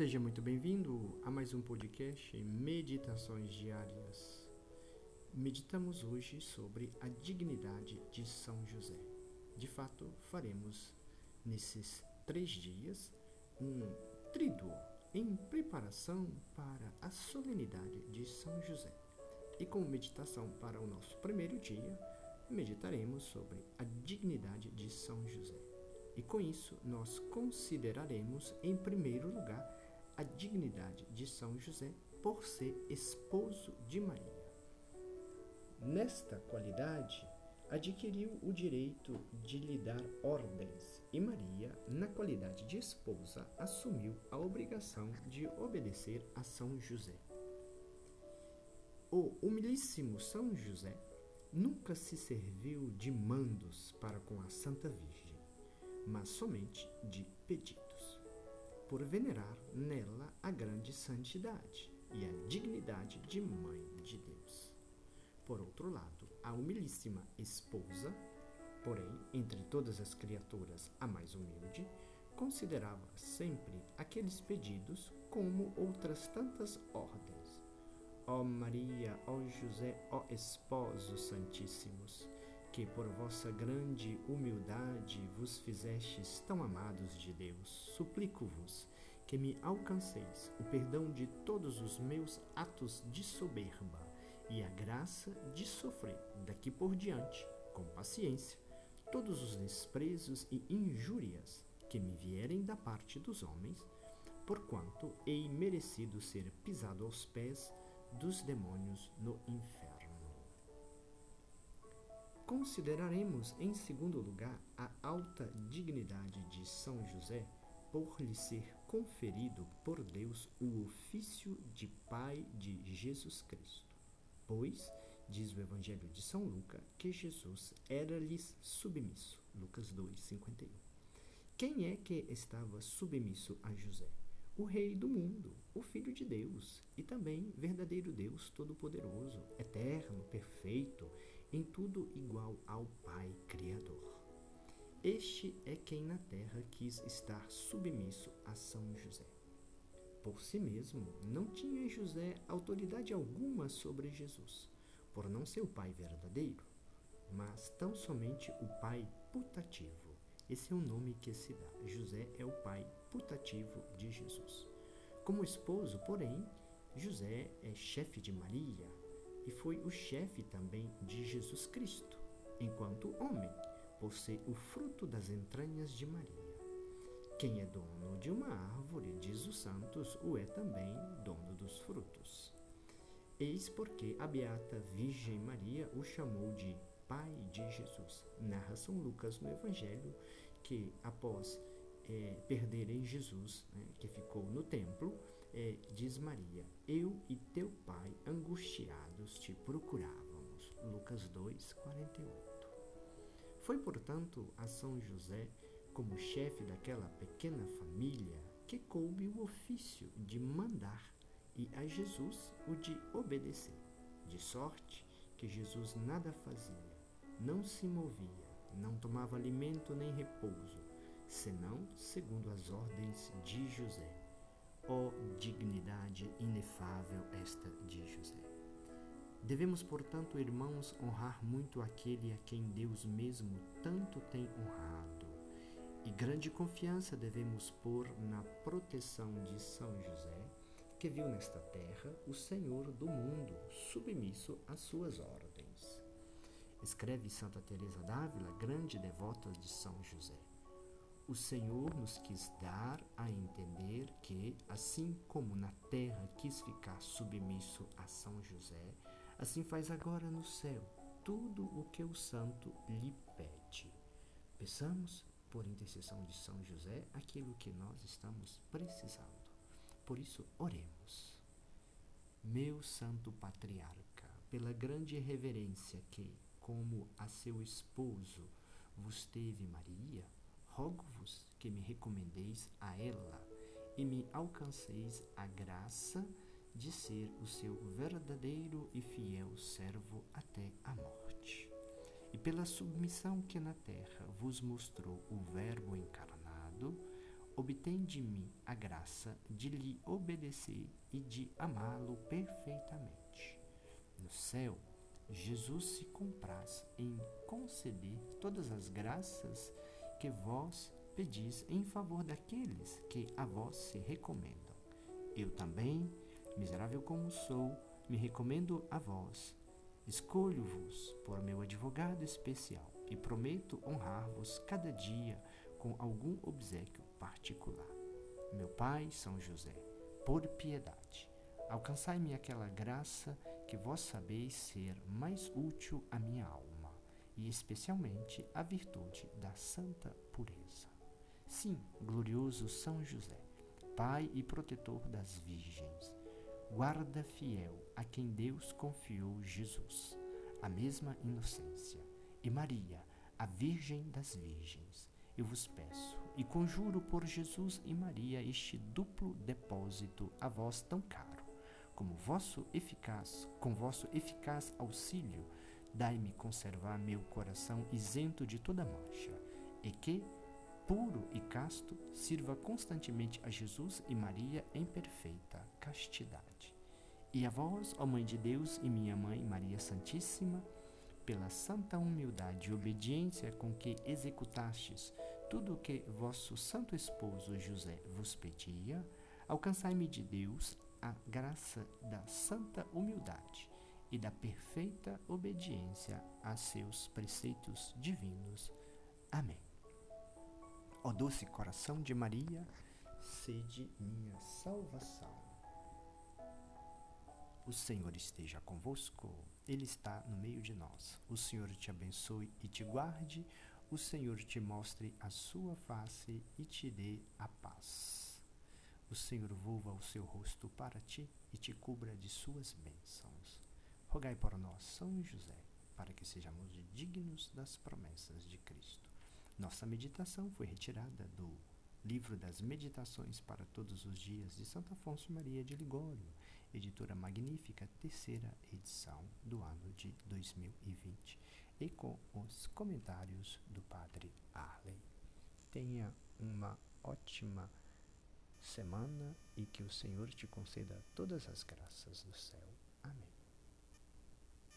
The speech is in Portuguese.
Seja muito bem-vindo a mais um podcast Meditações Diárias. Meditamos hoje sobre a dignidade de São José. De fato, faremos nesses três dias um tríduo em preparação para a solenidade de São José. E como meditação para o nosso primeiro dia, meditaremos sobre a dignidade de São José. E com isso, nós consideraremos, em primeiro lugar, a dignidade de São José por ser esposo de Maria. Nesta qualidade, adquiriu o direito de lhe dar ordens e Maria, na qualidade de esposa, assumiu a obrigação de obedecer a São José. O humilíssimo São José nunca se serviu de mandos para com a Santa Virgem, mas somente de pedidos, por venerar nela a grande santidade e a dignidade de Mãe de Deus. Por outro lado, a humilíssima esposa, porém, entre todas as criaturas a mais humilde, considerava sempre aqueles pedidos como outras tantas ordens Ó Maria, ó José, ó Esposos Santíssimos, que por vossa grande humildade vos fizestes tão amados de Deus, suplico-vos que me alcanceis o perdão de todos os meus atos de soberba e a graça de sofrer daqui por diante, com paciência, todos os desprezos e injúrias que me vierem da parte dos homens, porquanto hei merecido ser pisado aos pés dos demônios no inferno. Consideraremos, em segundo lugar, a alta dignidade de São José por lhe ser conferido por Deus o ofício de Pai de Jesus Cristo. Pois, diz o Evangelho de São Lucas, que Jesus era-lhes submisso. Lucas 2, 51. Quem é que estava submisso a José? o Rei do mundo, o Filho de Deus e também verdadeiro Deus Todo-Poderoso, eterno, perfeito, em tudo igual ao Pai Criador. Este é quem na terra quis estar submisso a São José. Por si mesmo, não tinha José autoridade alguma sobre Jesus, por não ser o Pai verdadeiro, mas tão somente o Pai putativo esse é o nome que se dá. José é o pai putativo de Jesus. Como esposo, porém, José é chefe de Maria e foi o chefe também de Jesus Cristo, enquanto homem, por ser o fruto das entranhas de Maria. Quem é dono de uma árvore, diz os santos, o é também dono dos frutos. Eis porque a beata Virgem Maria o chamou de Pai de Jesus. Narra São Lucas no Evangelho que, após é, perderem Jesus, né, que ficou no templo, é, diz Maria: Eu e teu pai, angustiados, te procurávamos. Lucas 2, 48. Foi, portanto, a São José, como chefe daquela pequena família, que coube o ofício de mandar e a Jesus o de obedecer, de sorte que Jesus nada fazia não se movia, não tomava alimento nem repouso, senão segundo as ordens de José. Ó oh, dignidade inefável esta de José. Devemos, portanto, irmãos, honrar muito aquele a quem Deus mesmo tanto tem honrado. E grande confiança devemos pôr na proteção de São José, que viu nesta terra o Senhor do mundo submisso às suas ordens. Escreve Santa Teresa d'Ávila, grande devota de São José. O Senhor nos quis dar a entender que, assim como na terra quis ficar submisso a São José, assim faz agora no céu tudo o que o santo lhe pede. Peçamos, por intercessão de São José, aquilo que nós estamos precisando. Por isso, oremos. Meu Santo Patriarca, pela grande reverência que como a seu esposo vos teve Maria, rogo-vos que me recomendeis a ela e me alcanceis a graça de ser o seu verdadeiro e fiel servo até a morte. E pela submissão que na terra vos mostrou o Verbo encarnado, obtém de mim a graça de lhe obedecer e de amá-lo perfeitamente. No céu, Jesus se compraz em conceder todas as graças que vós pedis em favor daqueles que a vós se recomendam. Eu também, miserável como sou, me recomendo a vós. Escolho-vos por meu advogado especial e prometo honrar-vos cada dia com algum obsequio particular. Meu Pai, São José, por piedade, alcançai-me aquela graça que vós sabeis ser mais útil à minha alma, e especialmente a virtude da santa pureza. Sim, glorioso São José, Pai e protetor das virgens, guarda fiel a quem Deus confiou Jesus, a mesma inocência, e Maria, a Virgem das Virgens eu vos peço e conjuro por Jesus e Maria este duplo depósito a vós tão caro, como vosso eficaz, com vosso eficaz auxílio, dai-me conservar meu coração isento de toda mancha, e que, puro e casto, sirva constantemente a Jesus e Maria em perfeita castidade. E a vós, ó Mãe de Deus e minha Mãe Maria Santíssima, pela santa humildade e obediência com que executastes tudo o que vosso santo esposo José vos pedia, alcançai-me de Deus a graça da santa humildade e da perfeita obediência a seus preceitos divinos. Amém. Ó doce coração de Maria, sede minha salvação. O Senhor esteja convosco, Ele está no meio de nós. O Senhor te abençoe e te guarde. O Senhor te mostre a sua face e te dê a paz. O Senhor volva o seu rosto para ti e te cubra de suas bênçãos. Rogai por nós, São José, para que sejamos dignos das promessas de Cristo. Nossa meditação foi retirada do Livro das Meditações para Todos os Dias de Santo Afonso Maria de Ligório editora magnífica, terceira edição do ano de 2020, e com os comentários do Padre Arley. Tenha uma ótima semana e que o Senhor te conceda todas as graças do céu.